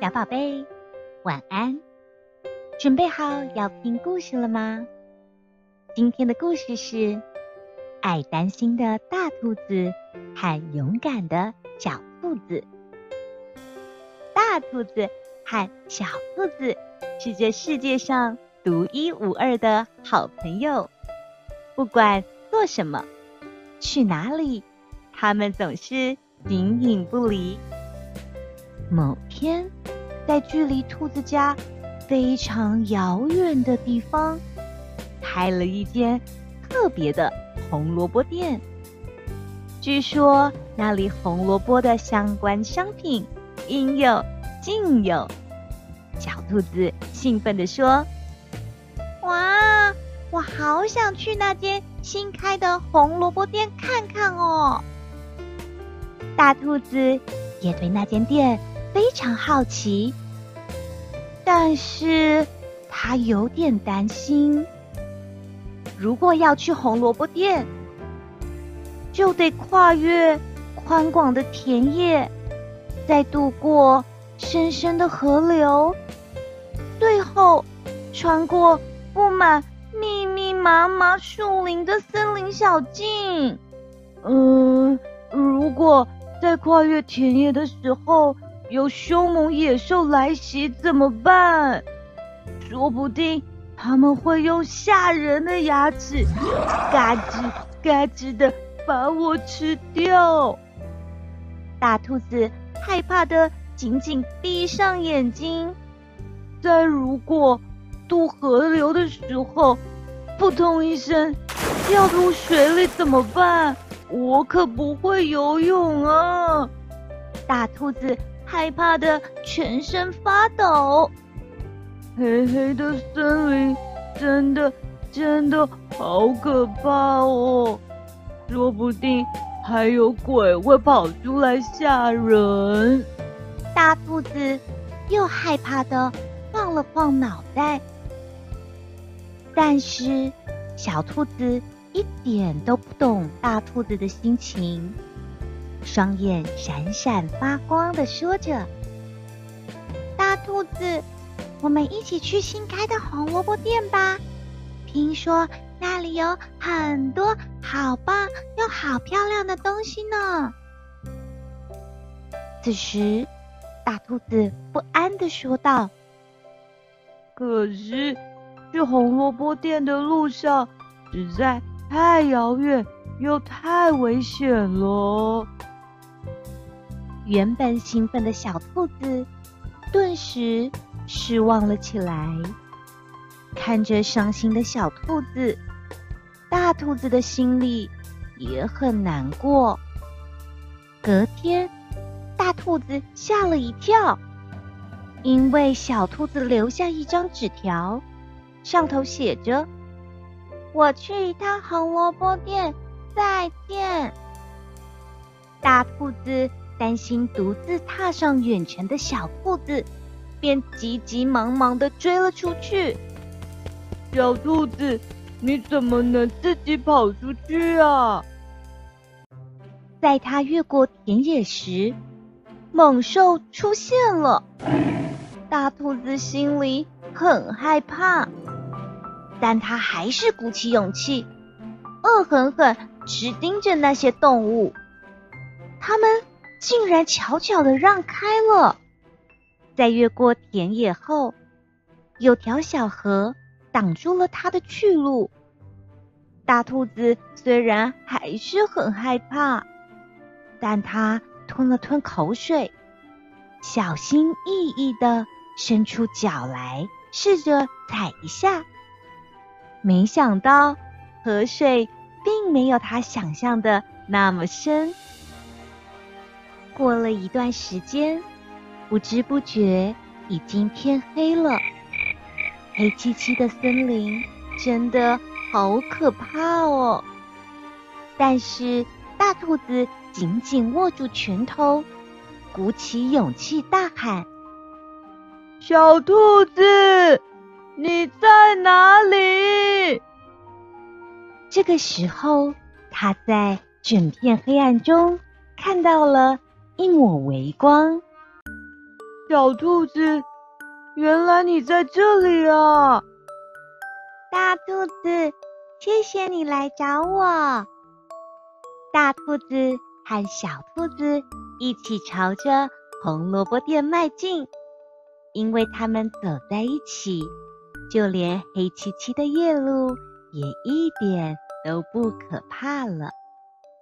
小宝贝，晚安！准备好要听故事了吗？今天的故事是爱担心的大兔子和勇敢的小兔子。大兔子和小兔子是这世界上独一无二的好朋友，不管做什么，去哪里，他们总是形影不离。某天，在距离兔子家非常遥远的地方，开了一间特别的红萝卜店。据说那里红萝卜的相关商品应有尽有。小兔子兴奋地说：“哇，我好想去那间新开的红萝卜店看看哦！”大兔子也对那间店。非常好奇，但是他有点担心。如果要去红萝卜店，就得跨越宽广的田野，再渡过深深的河流，最后穿过布满密密麻麻树林的森林小径。嗯，如果在跨越田野的时候，有凶猛野兽来袭怎么办？说不定他们会用吓人的牙齿，嘎吱嘎吱的把我吃掉。大兔子害怕的紧紧闭上眼睛。在如果渡河流的时候，扑通一声掉入水里怎么办？我可不会游泳啊！大兔子。害怕的全身发抖，黑黑的森林真的真的好可怕哦，说不定还有鬼会跑出来吓人。大兔子又害怕的晃了晃脑袋，但是小兔子一点都不懂大兔子的心情。双眼闪闪发光的说着：“大兔子，我们一起去新开的红萝卜店吧！听说那里有很多好棒又好漂亮的东西呢。”此时，大兔子不安地说道：“可是去红萝卜店的路上实在太遥远又太危险了。”原本兴奋的小兔子，顿时失望了起来。看着伤心的小兔子，大兔子的心里也很难过。隔天，大兔子吓了一跳，因为小兔子留下一张纸条，上头写着：“我去一趟红萝卜店，再见。”大兔子。担心独自踏上远程的小兔子，便急急忙忙地追了出去。小兔子，你怎么能自己跑出去啊？在它越过田野时，猛兽出现了。大兔子心里很害怕，但它还是鼓起勇气，恶狠狠直盯着那些动物。它们。竟然悄悄地让开了，在越过田野后，有条小河挡住了它的去路。大兔子虽然还是很害怕，但它吞了吞口水，小心翼翼地伸出脚来，试着踩一下。没想到河水并没有它想象的那么深。过了一段时间，不知不觉已经天黑了。黑漆漆的森林真的好可怕哦！但是大兔子紧紧握住拳头，鼓起勇气大喊：“小兔子，你在哪里？”这个时候，它在整片黑暗中看到了。一抹微光，小兔子，原来你在这里啊！大兔子，谢谢你来找我。大兔子和小兔子一起朝着红萝卜店迈进，因为他们走在一起，就连黑漆漆的夜路也一点都不可怕了。